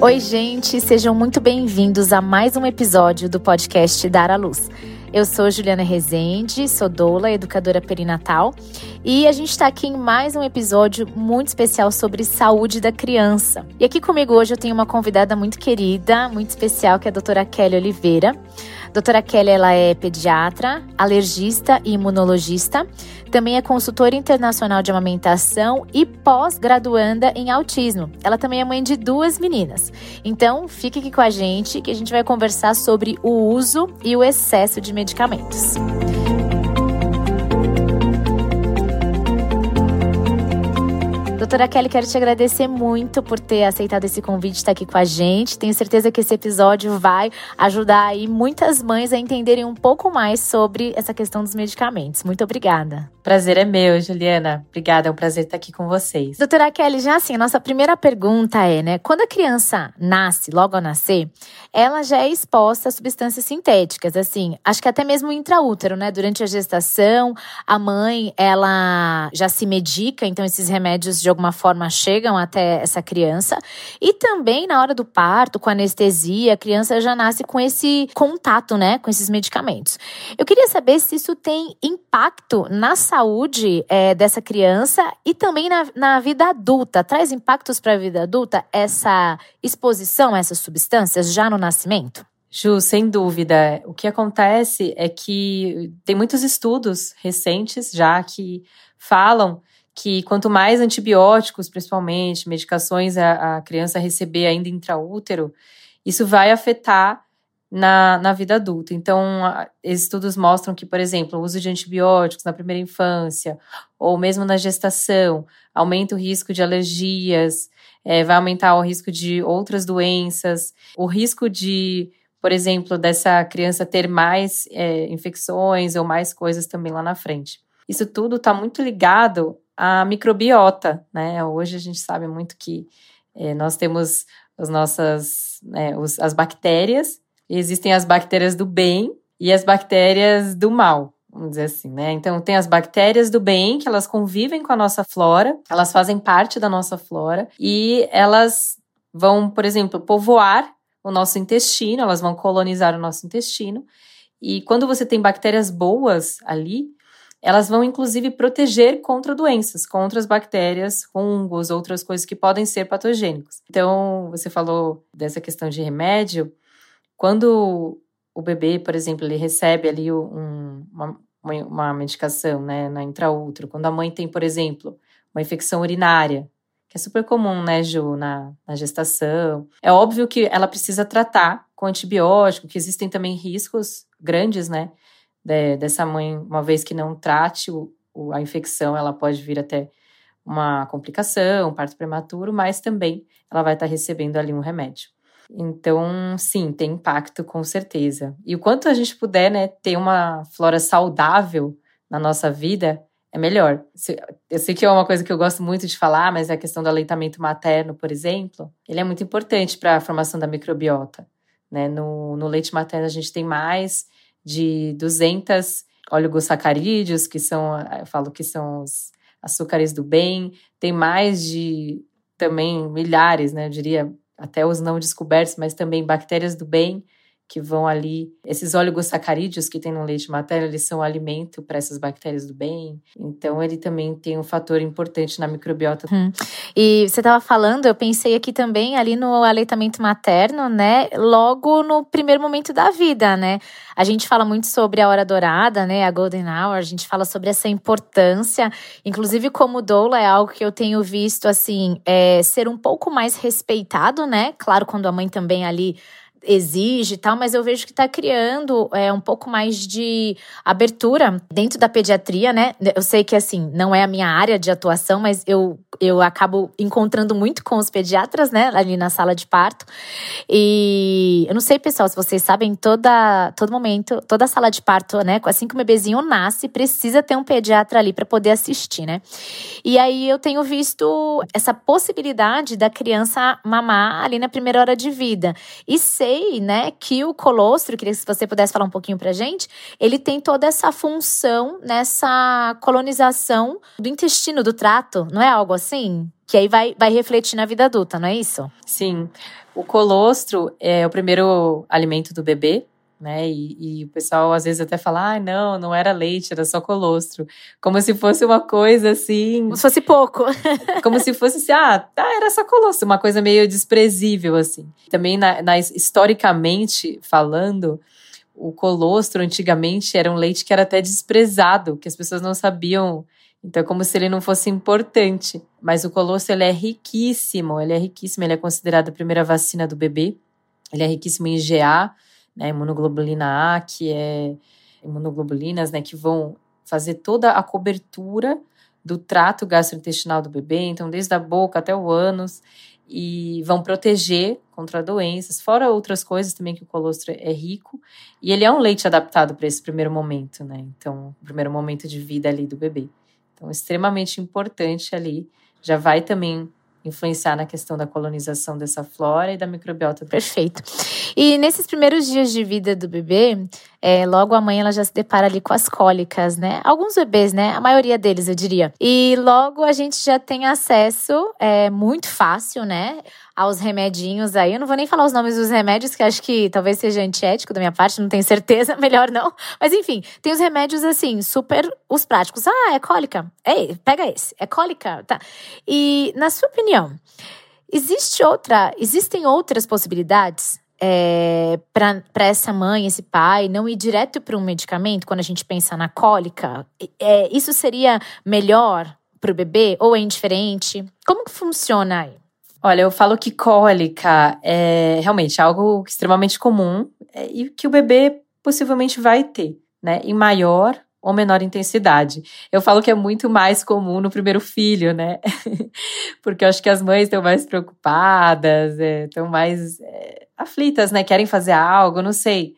Oi, gente, sejam muito bem-vindos a mais um episódio do podcast Dar à Luz. Eu sou Juliana Rezende, sou doula, educadora perinatal, e a gente está aqui em mais um episódio muito especial sobre saúde da criança. E aqui comigo hoje eu tenho uma convidada muito querida, muito especial, que é a doutora Kelly Oliveira. Doutora Kelly, ela é pediatra, alergista e imunologista. Também é consultora internacional de amamentação e pós-graduanda em autismo. Ela também é mãe de duas meninas. Então, fique aqui com a gente que a gente vai conversar sobre o uso e o excesso de medicamentos. Doutora Kelly, quero te agradecer muito por ter aceitado esse convite de estar aqui com a gente. Tenho certeza que esse episódio vai ajudar aí muitas mães a entenderem um pouco mais sobre essa questão dos medicamentos. Muito obrigada. Prazer é meu, Juliana. Obrigada, é um prazer estar aqui com vocês. Doutora Kelly, já assim, a nossa primeira pergunta é, né, quando a criança nasce, logo ao nascer, ela já é exposta a substâncias sintéticas, assim, acho que até mesmo intraútero, né, durante a gestação, a mãe, ela já se medica, então esses remédios de alguma forma chegam até essa criança. E também na hora do parto, com anestesia, a criança já nasce com esse contato, né, com esses medicamentos. Eu queria saber se isso tem impacto na saúde é, dessa criança e também na, na vida adulta. Traz impactos para a vida adulta essa exposição a essas substâncias já no nascimento? Ju, sem dúvida. O que acontece é que tem muitos estudos recentes já que falam que quanto mais antibióticos, principalmente, medicações a, a criança receber ainda intraútero, isso vai afetar na, na vida adulta. Então, estudos mostram que, por exemplo, o uso de antibióticos na primeira infância, ou mesmo na gestação, aumenta o risco de alergias, é, vai aumentar o risco de outras doenças, o risco de, por exemplo, dessa criança ter mais é, infecções ou mais coisas também lá na frente. Isso tudo está muito ligado à microbiota, né? Hoje a gente sabe muito que é, nós temos as nossas, né, os, as bactérias, existem as bactérias do bem e as bactérias do mal, vamos dizer assim, né? Então tem as bactérias do bem que elas convivem com a nossa flora, elas fazem parte da nossa flora e elas vão, por exemplo, povoar o nosso intestino, elas vão colonizar o nosso intestino. E quando você tem bactérias boas ali, elas vão inclusive proteger contra doenças, contra as bactérias, fungos, outras coisas que podem ser patogênicos. Então, você falou dessa questão de remédio. Quando o bebê, por exemplo, ele recebe ali um, uma, uma medicação né, na intraútero, quando a mãe tem, por exemplo, uma infecção urinária, que é super comum, né, Ju, na, na gestação. É óbvio que ela precisa tratar com antibiótico, que existem também riscos grandes, né, de, dessa mãe, uma vez que não trate o, o, a infecção, ela pode vir até uma complicação, um parto prematuro, mas também ela vai estar recebendo ali um remédio. Então, sim, tem impacto com certeza. E o quanto a gente puder, né, ter uma flora saudável na nossa vida, é melhor. Eu sei que é uma coisa que eu gosto muito de falar, mas a questão do aleitamento materno, por exemplo, ele é muito importante para a formação da microbiota. Né? No, no leite materno, a gente tem mais de 200 oligosacarídeos, que são, eu falo que são os açúcares do bem, tem mais de também milhares, né, eu diria até os não descobertos, mas também bactérias do bem, que vão ali. Esses oligosacarídeos que tem no leite materno, eles são alimento para essas bactérias do bem. Então, ele também tem um fator importante na microbiota. Hum. E você estava falando, eu pensei aqui também ali no aleitamento materno, né? Logo no primeiro momento da vida, né? A gente fala muito sobre a hora dourada, né? A golden hour. A gente fala sobre essa importância. Inclusive, como doula, é algo que eu tenho visto, assim, é, ser um pouco mais respeitado, né? Claro, quando a mãe também ali exige e tal, mas eu vejo que está criando é, um pouco mais de abertura dentro da pediatria, né? Eu sei que, assim, não é a minha área de atuação, mas eu, eu acabo encontrando muito com os pediatras, né? Ali na sala de parto. E eu não sei, pessoal, se vocês sabem, toda, todo momento, toda sala de parto, né? Assim que o bebezinho nasce, precisa ter um pediatra ali para poder assistir, né? E aí eu tenho visto essa possibilidade da criança mamar ali na primeira hora de vida. E ser sei, né, que o colostro, queria que você pudesse falar um pouquinho pra gente, ele tem toda essa função nessa colonização do intestino, do trato, não é algo assim? Que aí vai, vai refletir na vida adulta, não é isso? Sim. O colostro é o primeiro alimento do bebê, né? E, e, o pessoal às vezes até fala, ah, não, não era leite, era só colostro. Como se fosse uma coisa assim. Como se fosse pouco. como se fosse assim, ah, tá, era só colostro, uma coisa meio desprezível, assim. Também, na, na, historicamente falando, o colostro antigamente era um leite que era até desprezado, que as pessoas não sabiam. Então, é como se ele não fosse importante. Mas o colostro, ele é riquíssimo, ele é riquíssimo, ele é considerado a primeira vacina do bebê. Ele é riquíssimo em GA, né, imunoglobulina A, que é imunoglobulinas, né, que vão fazer toda a cobertura do trato gastrointestinal do bebê, então desde a boca até o ânus, e vão proteger contra doenças, fora outras coisas também que o colostro é rico, e ele é um leite adaptado para esse primeiro momento, né? Então, o primeiro momento de vida ali do bebê. Então, extremamente importante ali, já vai também influenciar na questão da colonização dessa flora e da microbiota. Perfeito. E nesses primeiros dias de vida do bebê, é, logo a mãe ela já se depara ali com as cólicas, né? Alguns bebês, né? A maioria deles, eu diria. E logo a gente já tem acesso, é muito fácil, né? Aos remedinhos aí. Eu não vou nem falar os nomes dos remédios, que acho que talvez seja antiético da minha parte, não tenho certeza, melhor não. Mas enfim, tem os remédios assim, super os práticos. Ah, é cólica. Ei, pega esse. É cólica, tá. E na sua opinião, existe outra, existem outras possibilidades é, para essa mãe, esse pai, não ir direto para um medicamento quando a gente pensa na cólica? É, isso seria melhor para o bebê ou é indiferente? Como que funciona aí? Olha, eu falo que cólica é realmente algo extremamente comum é, e que o bebê possivelmente vai ter, né? Em maior ou menor intensidade. Eu falo que é muito mais comum no primeiro filho, né? Porque eu acho que as mães estão mais preocupadas, estão é, mais é, aflitas, né? Querem fazer algo, não sei.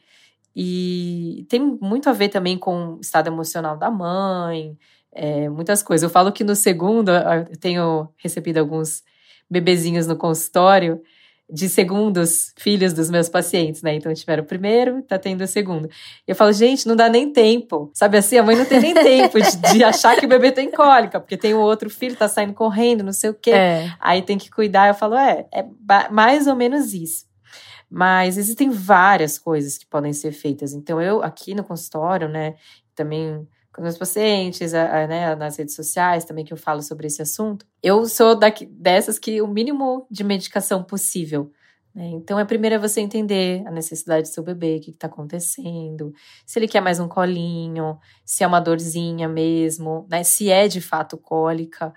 E tem muito a ver também com o estado emocional da mãe, é, muitas coisas. Eu falo que no segundo, eu tenho recebido alguns bebezinhos no consultório de segundos filhos dos meus pacientes, né? Então tiveram o primeiro, tá tendo o segundo. Eu falo, gente, não dá nem tempo. Sabe assim, a mãe não tem nem tempo de, de, achar que o bebê tem cólica, porque tem o outro filho, tá saindo correndo, não sei o quê. É. Aí tem que cuidar. Eu falo, é, é mais ou menos isso. Mas existem várias coisas que podem ser feitas. Então, eu aqui no consultório, né, também com meus pacientes, a, a, né, nas redes sociais também que eu falo sobre esse assunto, eu sou daqui, dessas que o mínimo de medicação possível. Né? Então, é primeiro é você entender a necessidade do seu bebê, o que está acontecendo, se ele quer mais um colinho, se é uma dorzinha mesmo, né? se é de fato cólica.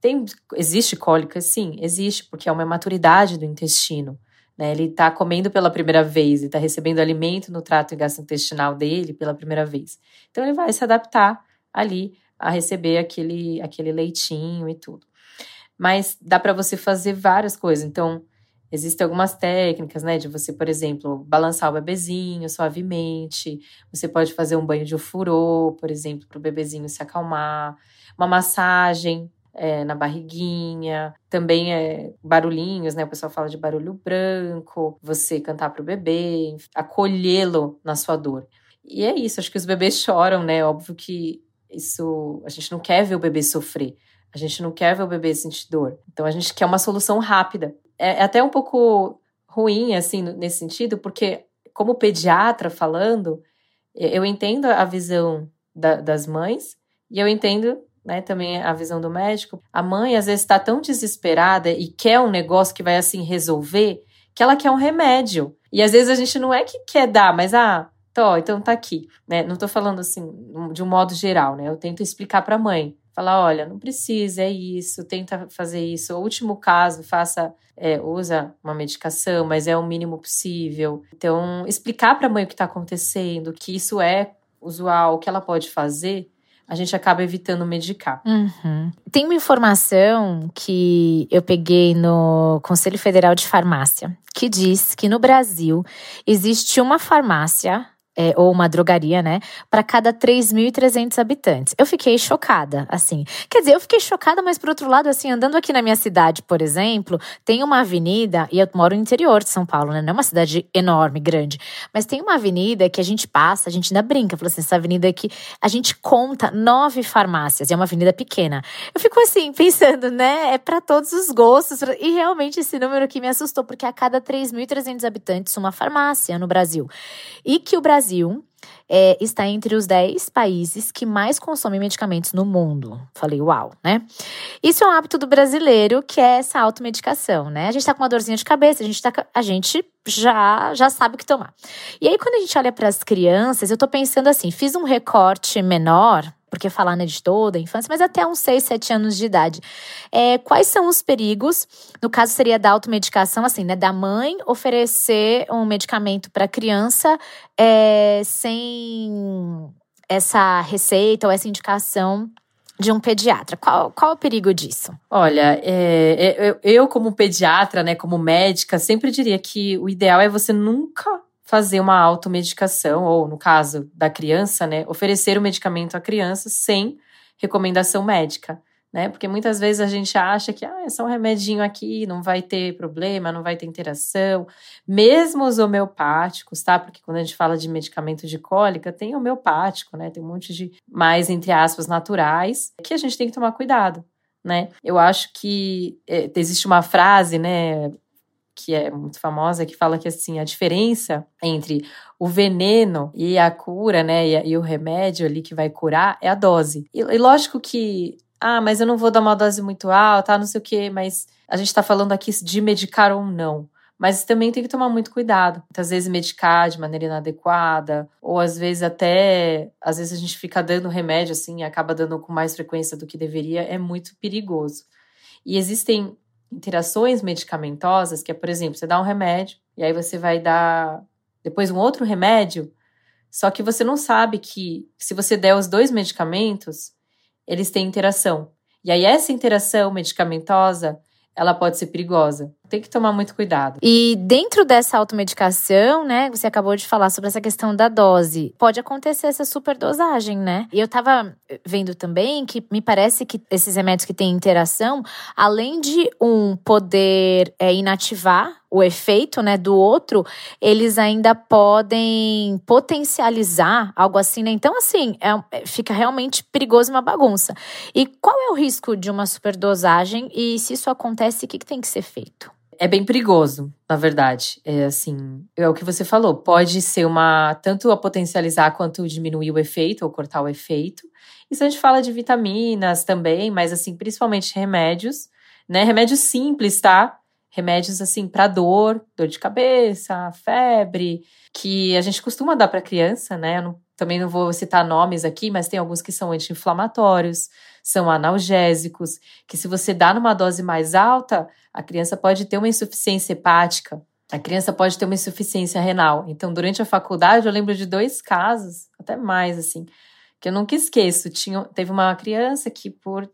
Tem, existe cólica? Sim, existe, porque é uma maturidade do intestino. Né? Ele está comendo pela primeira vez, e está recebendo alimento no trato gastrointestinal dele pela primeira vez. Então ele vai se adaptar ali a receber aquele, aquele leitinho e tudo. Mas dá para você fazer várias coisas. Então, existem algumas técnicas, né? De você, por exemplo, balançar o bebezinho suavemente. Você pode fazer um banho de ofurô, por exemplo, para o bebezinho se acalmar. Uma massagem é, na barriguinha, também é barulhinhos, né? O pessoal fala de barulho branco, você cantar para o bebê, acolhê-lo na sua dor. E é isso, acho que os bebês choram, né? Óbvio que isso, a gente não quer ver o bebê sofrer, a gente não quer ver o bebê sentir dor. Então a gente quer uma solução rápida. É, é até um pouco ruim, assim, nesse sentido, porque como pediatra falando, eu entendo a visão da, das mães e eu entendo né, também a visão do médico. A mãe às vezes está tão desesperada e quer um negócio que vai assim resolver que ela quer um remédio. E às vezes a gente não é que quer dar, mas ah, tô, então tá aqui, né? Não tô falando assim de um modo geral, né? Eu tento explicar para a mãe, falar, olha, não precisa, é isso, tenta fazer isso. O último caso, faça, é, usa uma medicação, mas é o mínimo possível. Então, explicar para a mãe o que está acontecendo, que isso é usual, o que ela pode fazer a gente acaba evitando medicar. Uhum. Tem uma informação que eu peguei no Conselho Federal de Farmácia, que diz que no Brasil existe uma farmácia é, ou uma drogaria, né, para cada 3.300 habitantes. Eu fiquei chocada, assim. Quer dizer, eu fiquei chocada, mas por outro lado, assim, andando aqui na minha cidade, por exemplo, tem uma avenida, e eu moro no interior de São Paulo, né, não é uma cidade enorme, grande, mas tem uma avenida que a gente passa, a gente ainda brinca, falou assim, essa avenida aqui, a gente conta nove farmácias, e é uma avenida pequena. Eu fico assim, pensando, né, é para todos os gostos, e realmente esse número que me assustou, porque a cada 3.300 habitantes, uma farmácia no Brasil. E que o Brasil é, está entre os 10 países que mais consomem medicamentos no mundo. Falei, uau, né? Isso é um hábito do brasileiro, que é essa automedicação, né? A gente tá com uma dorzinha de cabeça, a gente, tá, a gente já, já sabe o que tomar. E aí, quando a gente olha para as crianças, eu tô pensando assim: fiz um recorte menor porque falar né, de toda a infância, mas até uns 6, 7 anos de idade. É, quais são os perigos? No caso, seria da automedicação, assim, né? Da mãe oferecer um medicamento para a criança é, sem essa receita ou essa indicação de um pediatra. Qual, qual o perigo disso? Olha, é, é, eu, como pediatra, né, como médica, sempre diria que o ideal é você nunca fazer uma automedicação, ou no caso da criança, né, oferecer o medicamento à criança sem recomendação médica, né? Porque muitas vezes a gente acha que ah, é só um remedinho aqui, não vai ter problema, não vai ter interação. Mesmo os homeopáticos, tá? Porque quando a gente fala de medicamento de cólica, tem homeopático, né? Tem um monte de mais, entre aspas, naturais, que a gente tem que tomar cuidado. Né? Eu acho que é, existe uma frase, né, que é muito famosa, que fala que assim, a diferença entre o veneno e a cura, né, e, e o remédio ali que vai curar é a dose. E, e, lógico que, ah, mas eu não vou dar uma dose muito alta, não sei o quê, mas a gente tá falando aqui de medicar ou não. Mas também tem que tomar muito cuidado. Muitas vezes medicar de maneira inadequada, ou às vezes até, às vezes a gente fica dando remédio assim, acaba dando com mais frequência do que deveria, é muito perigoso. E existem interações medicamentosas, que é, por exemplo, você dá um remédio e aí você vai dar depois um outro remédio, só que você não sabe que se você der os dois medicamentos, eles têm interação. E aí essa interação medicamentosa, ela pode ser perigosa. Tem que tomar muito cuidado. E dentro dessa automedicação, né, você acabou de falar sobre essa questão da dose. Pode acontecer essa superdosagem, né? E eu tava vendo também que me parece que esses remédios que têm interação, além de um poder é, inativar o efeito, né, do outro, eles ainda podem potencializar algo assim, né? Então, assim, é, fica realmente perigoso uma bagunça. E qual é o risco de uma superdosagem? E se isso acontece, o que, que tem que ser feito? É bem perigoso, na verdade. É assim, é o que você falou, pode ser uma tanto a potencializar quanto diminuir o efeito ou cortar o efeito. Isso a gente fala de vitaminas também, mas assim, principalmente remédios, né? Remédios simples, tá? Remédios assim para dor, dor de cabeça, febre, que a gente costuma dar para criança, né? Eu não, também não vou citar nomes aqui, mas tem alguns que são anti-inflamatórios são analgésicos, que se você dá numa dose mais alta, a criança pode ter uma insuficiência hepática, a criança pode ter uma insuficiência renal. Então, durante a faculdade, eu lembro de dois casos, até mais assim, que eu nunca esqueço. Tinha, teve uma criança que, por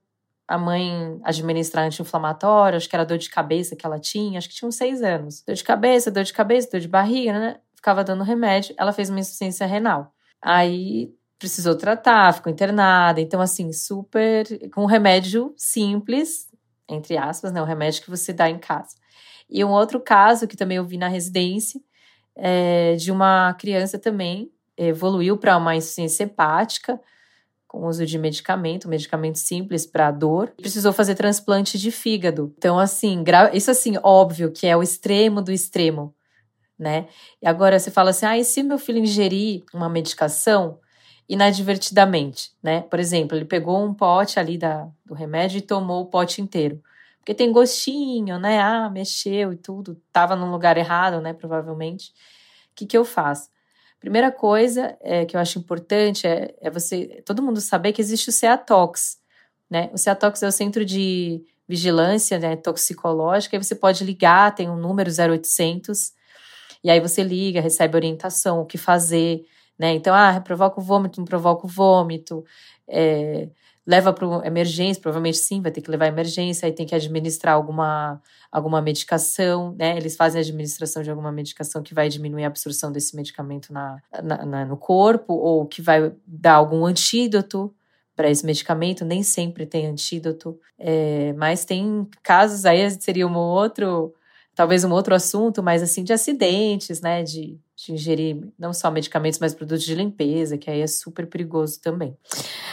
a mãe administrar anti-inflamatório, acho que era dor de cabeça que ela tinha, acho que tinha uns seis anos. Dor de cabeça, dor de cabeça, dor de barriga, né? Ficava dando remédio, ela fez uma insuficiência renal. Aí precisou tratar, ficou internada. Então, assim, super. com um remédio simples, entre aspas, né? Um remédio que você dá em casa. E um outro caso que também eu vi na residência, é de uma criança também, evoluiu para uma insuficiência hepática, com uso de medicamento, medicamento simples para dor, precisou fazer transplante de fígado. Então, assim, isso assim, óbvio que é o extremo do extremo, né? E agora você fala assim: ah, e se meu filho ingerir uma medicação, inadvertidamente, né? Por exemplo, ele pegou um pote ali da, do remédio e tomou o pote inteiro. Porque tem gostinho, né? Ah, mexeu e tudo, tava no lugar errado, né? Provavelmente. O que, que eu faço? Primeira coisa é, que eu acho importante é, é você, todo mundo saber que existe o CEATOX, né? O CEATOX é o Centro de Vigilância né, Toxicológica, e você pode ligar, tem um número 0800, e aí você liga, recebe orientação, o que fazer, né? Então, ah, provoca o vômito, não provoca o vômito, é, leva para emergência, provavelmente sim, vai ter que levar emergência, aí tem que administrar alguma, alguma medicação, né? Eles fazem a administração de alguma medicação que vai diminuir a absorção desse medicamento na, na, na no corpo, ou que vai dar algum antídoto para esse medicamento, nem sempre tem antídoto, é, mas tem casos aí, seria um outro, talvez um outro assunto, mas assim, de acidentes, né, de, de ingerir não só medicamentos, mas produtos de limpeza, que aí é super perigoso também.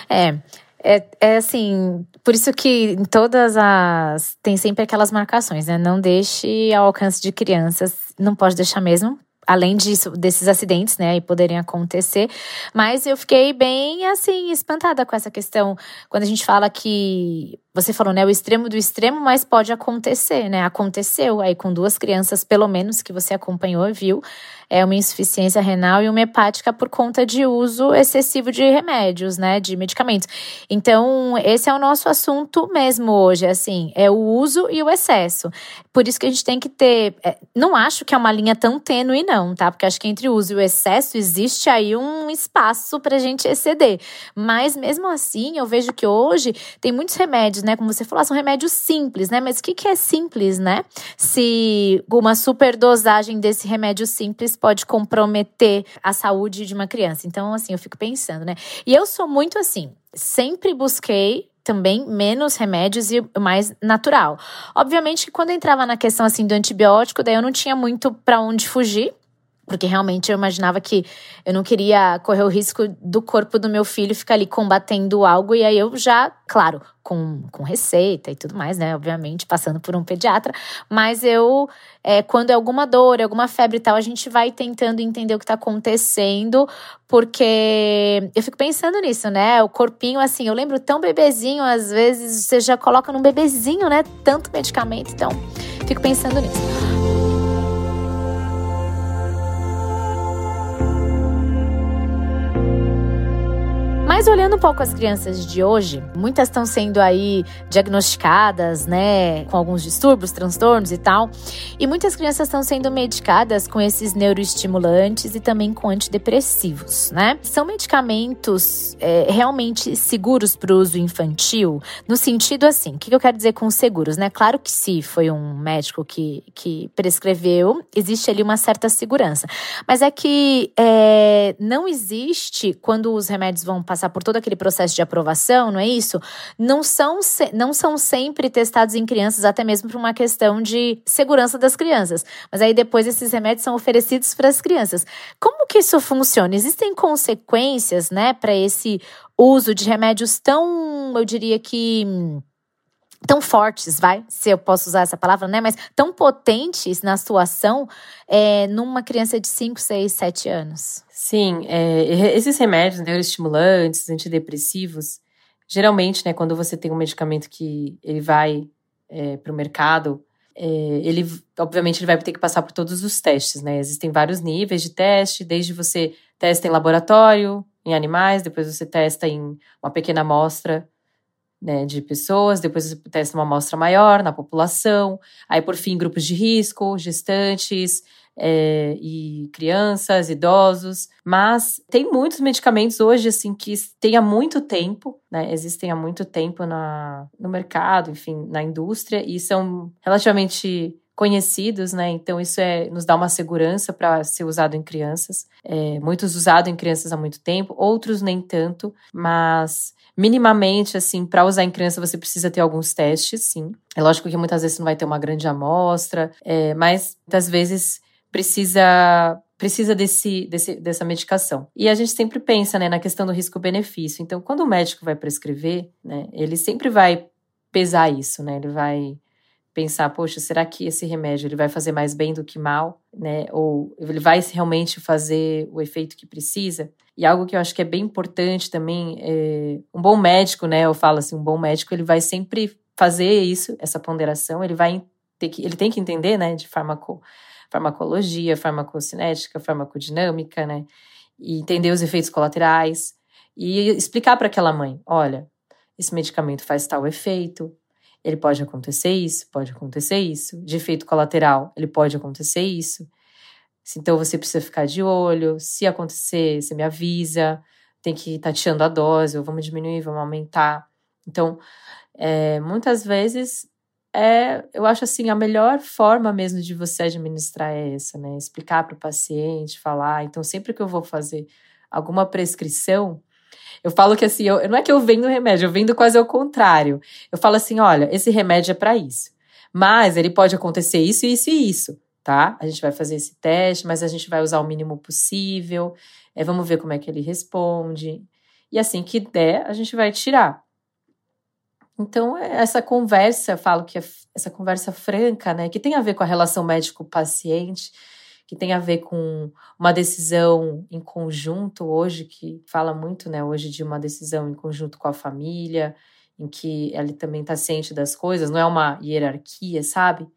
É, é, é assim, por isso que em todas as. Tem sempre aquelas marcações, né? Não deixe ao alcance de crianças, não pode deixar mesmo, além disso, desses acidentes, né, e poderem acontecer. Mas eu fiquei bem, assim, espantada com essa questão. Quando a gente fala que. Você falou, né, o extremo do extremo, mas pode acontecer, né? Aconteceu aí com duas crianças, pelo menos, que você acompanhou e viu é uma insuficiência renal e uma hepática por conta de uso excessivo de remédios, né, de medicamentos. Então, esse é o nosso assunto mesmo hoje, assim, é o uso e o excesso. Por isso que a gente tem que ter, é, não acho que é uma linha tão tênue não, tá? Porque acho que entre o uso e o excesso existe aí um espaço pra gente exceder. Mas mesmo assim, eu vejo que hoje tem muitos remédios, né, como você falou, são remédios simples, né? Mas o que que é simples, né? Se uma superdosagem desse remédio simples pode comprometer a saúde de uma criança. Então, assim, eu fico pensando, né? E eu sou muito assim, sempre busquei também menos remédios e mais natural. Obviamente que quando entrava na questão assim do antibiótico, daí eu não tinha muito para onde fugir. Porque realmente eu imaginava que eu não queria correr o risco do corpo do meu filho ficar ali combatendo algo. E aí eu já, claro, com, com receita e tudo mais, né? Obviamente, passando por um pediatra. Mas eu, é, quando é alguma dor, alguma febre e tal, a gente vai tentando entender o que tá acontecendo. Porque eu fico pensando nisso, né? O corpinho, assim, eu lembro tão bebezinho, às vezes você já coloca num bebezinho, né? Tanto medicamento. Então, fico pensando nisso. Mas olhando um pouco as crianças de hoje, muitas estão sendo aí diagnosticadas, né, com alguns distúrbios, transtornos e tal. E muitas crianças estão sendo medicadas com esses neuroestimulantes e também com antidepressivos, né? São medicamentos é, realmente seguros para o uso infantil? No sentido assim, o que eu quero dizer com seguros, né? Claro que se foi um médico que, que prescreveu, existe ali uma certa segurança. Mas é que é, não existe quando os remédios vão passar passar por todo aquele processo de aprovação, não é isso? Não são, não são sempre testados em crianças, até mesmo por uma questão de segurança das crianças. Mas aí depois esses remédios são oferecidos para as crianças. Como que isso funciona? Existem consequências, né, para esse uso de remédios tão, eu diria que tão fortes, vai, se eu posso usar essa palavra, né? Mas tão potentes na sua ação é, numa criança de 5, 6, 7 anos. Sim, é, esses remédios neuroestimulantes, antidepressivos, geralmente, né, quando você tem um medicamento que ele vai é, para o mercado, é, ele, obviamente, ele vai ter que passar por todos os testes, né? Existem vários níveis de teste, desde você testa em laboratório, em animais, depois você testa em uma pequena amostra né, de pessoas, depois você testa uma amostra maior na população, aí por fim grupos de risco, gestantes, é, e crianças, idosos, mas tem muitos medicamentos hoje assim que têm há muito tempo, né? Existem há muito tempo na, no mercado, enfim, na indústria e são relativamente conhecidos, né? Então isso é nos dá uma segurança para ser usado em crianças. É, muitos usados em crianças há muito tempo, outros nem tanto, mas minimamente assim para usar em criança você precisa ter alguns testes, sim. É lógico que muitas vezes não vai ter uma grande amostra, é, mas muitas vezes precisa precisa desse, desse, dessa medicação. E a gente sempre pensa né, na questão do risco-benefício. Então, quando o médico vai prescrever, né, ele sempre vai pesar isso, né? Ele vai pensar, poxa, será que esse remédio ele vai fazer mais bem do que mal, né? Ou ele vai realmente fazer o efeito que precisa? E algo que eu acho que é bem importante também, é, um bom médico, né? Eu falo assim, um bom médico ele vai sempre fazer isso, essa ponderação. Ele vai ter que, ele tem que entender, né, de farmaco farmacologia, farmacocinética, farmacodinâmica, né? E entender os efeitos colaterais e explicar para aquela mãe: olha, esse medicamento faz tal efeito, ele pode acontecer isso, pode acontecer isso, de efeito colateral, ele pode acontecer isso. Então você precisa ficar de olho. Se acontecer, você me avisa. Tem que ir tateando a dose, ou vamos diminuir, vamos aumentar. Então, é, muitas vezes é, eu acho assim, a melhor forma mesmo de você administrar é essa, né? Explicar para o paciente, falar. Então, sempre que eu vou fazer alguma prescrição, eu falo que assim, eu, não é que eu vendo remédio, eu vendo quase ao contrário. Eu falo assim: olha, esse remédio é para isso. Mas ele pode acontecer isso, isso e isso, tá? A gente vai fazer esse teste, mas a gente vai usar o mínimo possível. É, vamos ver como é que ele responde. E assim que der, a gente vai tirar. Então, é, essa conversa, falo que é essa conversa franca, né, que tem a ver com a relação médico-paciente, que tem a ver com uma decisão em conjunto hoje, que fala muito, né, hoje de uma decisão em conjunto com a família, em que ele também está ciente das coisas, não é uma hierarquia, sabe?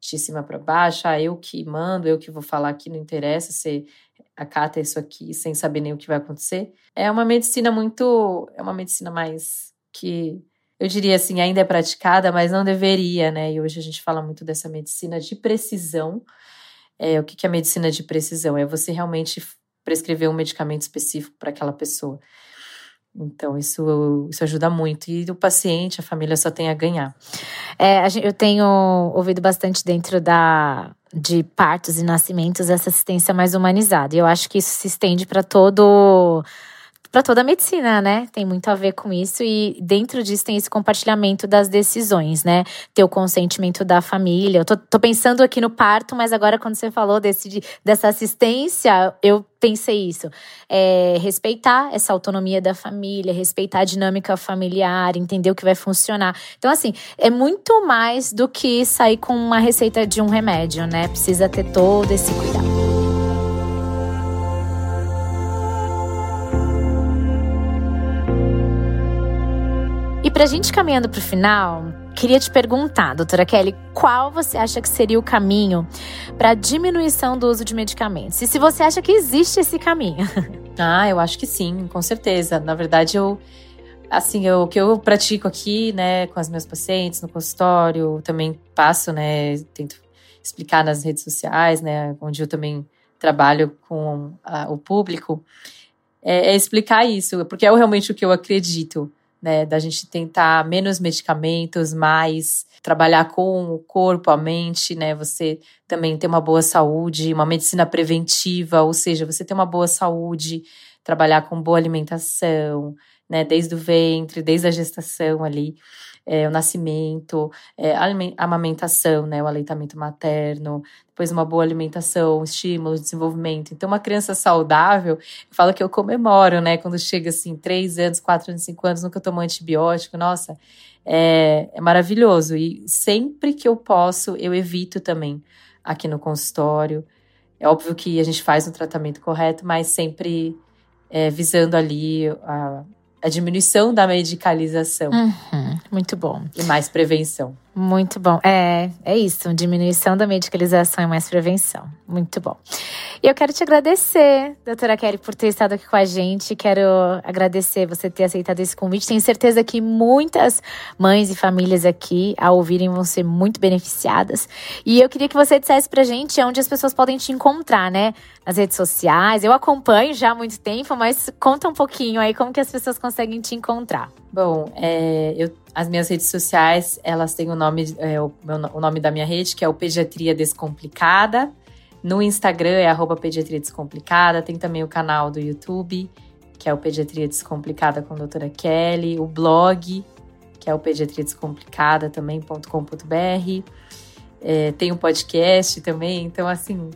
De cima para baixo, ah, eu que mando, eu que vou falar aqui, não interessa se acata isso aqui sem saber nem o que vai acontecer. É uma medicina muito, é uma medicina mais que eu diria assim, ainda é praticada, mas não deveria, né? E hoje a gente fala muito dessa medicina de precisão. É, o que, que é medicina de precisão? É você realmente prescrever um medicamento específico para aquela pessoa. Então, isso, isso ajuda muito. E o paciente, a família só tem a ganhar. É, eu tenho ouvido bastante dentro da, de partos e nascimentos essa assistência mais humanizada. E eu acho que isso se estende para todo para toda a medicina, né? Tem muito a ver com isso e dentro disso tem esse compartilhamento das decisões, né? Ter o consentimento da família. Eu tô, tô pensando aqui no parto, mas agora quando você falou desse, dessa assistência, eu pensei isso. É, respeitar essa autonomia da família, respeitar a dinâmica familiar, entender o que vai funcionar. Então, assim, é muito mais do que sair com uma receita de um remédio, né? Precisa ter todo esse cuidado. Pra gente caminhando pro final, queria te perguntar, doutora Kelly, qual você acha que seria o caminho para diminuição do uso de medicamentos? E se você acha que existe esse caminho? Ah, eu acho que sim, com certeza. Na verdade, eu assim, eu, o que eu pratico aqui, né, com as minhas pacientes no consultório, também passo, né, tento explicar nas redes sociais, né, onde eu também trabalho com a, o público, é, é explicar isso, porque é realmente o que eu acredito né? Da gente tentar menos medicamentos, mais trabalhar com o corpo, a mente, né? Você também ter uma boa saúde, uma medicina preventiva, ou seja, você ter uma boa saúde, trabalhar com boa alimentação, né? Desde o ventre, desde a gestação ali é, o nascimento, é, a amamentação, né, o aleitamento materno, depois uma boa alimentação, estímulo, desenvolvimento. Então, uma criança saudável, eu falo que eu comemoro, né, quando chega assim, três anos, quatro anos, cinco anos, nunca tomou antibiótico, nossa, é, é maravilhoso. E sempre que eu posso, eu evito também aqui no consultório. É óbvio que a gente faz o tratamento correto, mas sempre é, visando ali a a diminuição da medicalização. Uhum, muito bom. E mais prevenção. Muito bom. É, é isso. Diminuição da medicalização e mais prevenção. Muito bom. E eu quero te agradecer, doutora Kelly, por ter estado aqui com a gente. Quero agradecer você ter aceitado esse convite. Tenho certeza que muitas mães e famílias aqui, ao ouvirem, vão ser muito beneficiadas. E eu queria que você dissesse pra gente onde as pessoas podem te encontrar, né? Nas redes sociais. Eu acompanho já há muito tempo, mas conta um pouquinho aí como que as pessoas conseguem te encontrar. Bom, é, eu, as minhas redes sociais, elas têm o nome, é, o, meu, o, nome da minha rede, que é o Pediatria Descomplicada. No Instagram é arroba Pediatria Descomplicada. Tem também o canal do YouTube, que é o Pediatria Descomplicada com a doutora Kelly. O blog, que é o Pediatria Descomplicada também.com.br. É, tem o um podcast também. Então, assim,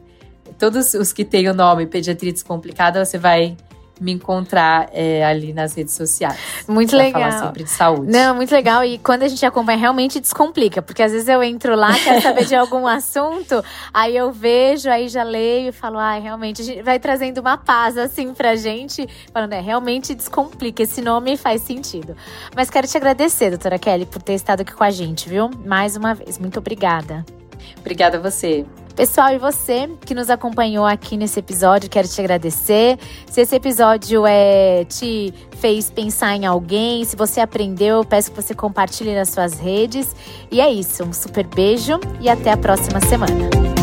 todos os que têm o nome Pediatria Descomplicada, você vai me encontrar é, ali nas redes sociais. Muito legal. Falar sempre de saúde. Não, muito legal. E quando a gente acompanha, realmente descomplica. Porque às vezes eu entro lá, quero saber de algum assunto, aí eu vejo, aí já leio e falo, ai, ah, realmente, a gente vai trazendo uma paz assim pra gente, falando, é, realmente descomplica. Esse nome faz sentido. Mas quero te agradecer, doutora Kelly, por ter estado aqui com a gente, viu? Mais uma vez. Muito obrigada. Obrigada a você. Pessoal, e você que nos acompanhou aqui nesse episódio, quero te agradecer. Se esse episódio é, te fez pensar em alguém, se você aprendeu, peço que você compartilhe nas suas redes. E é isso, um super beijo e até a próxima semana.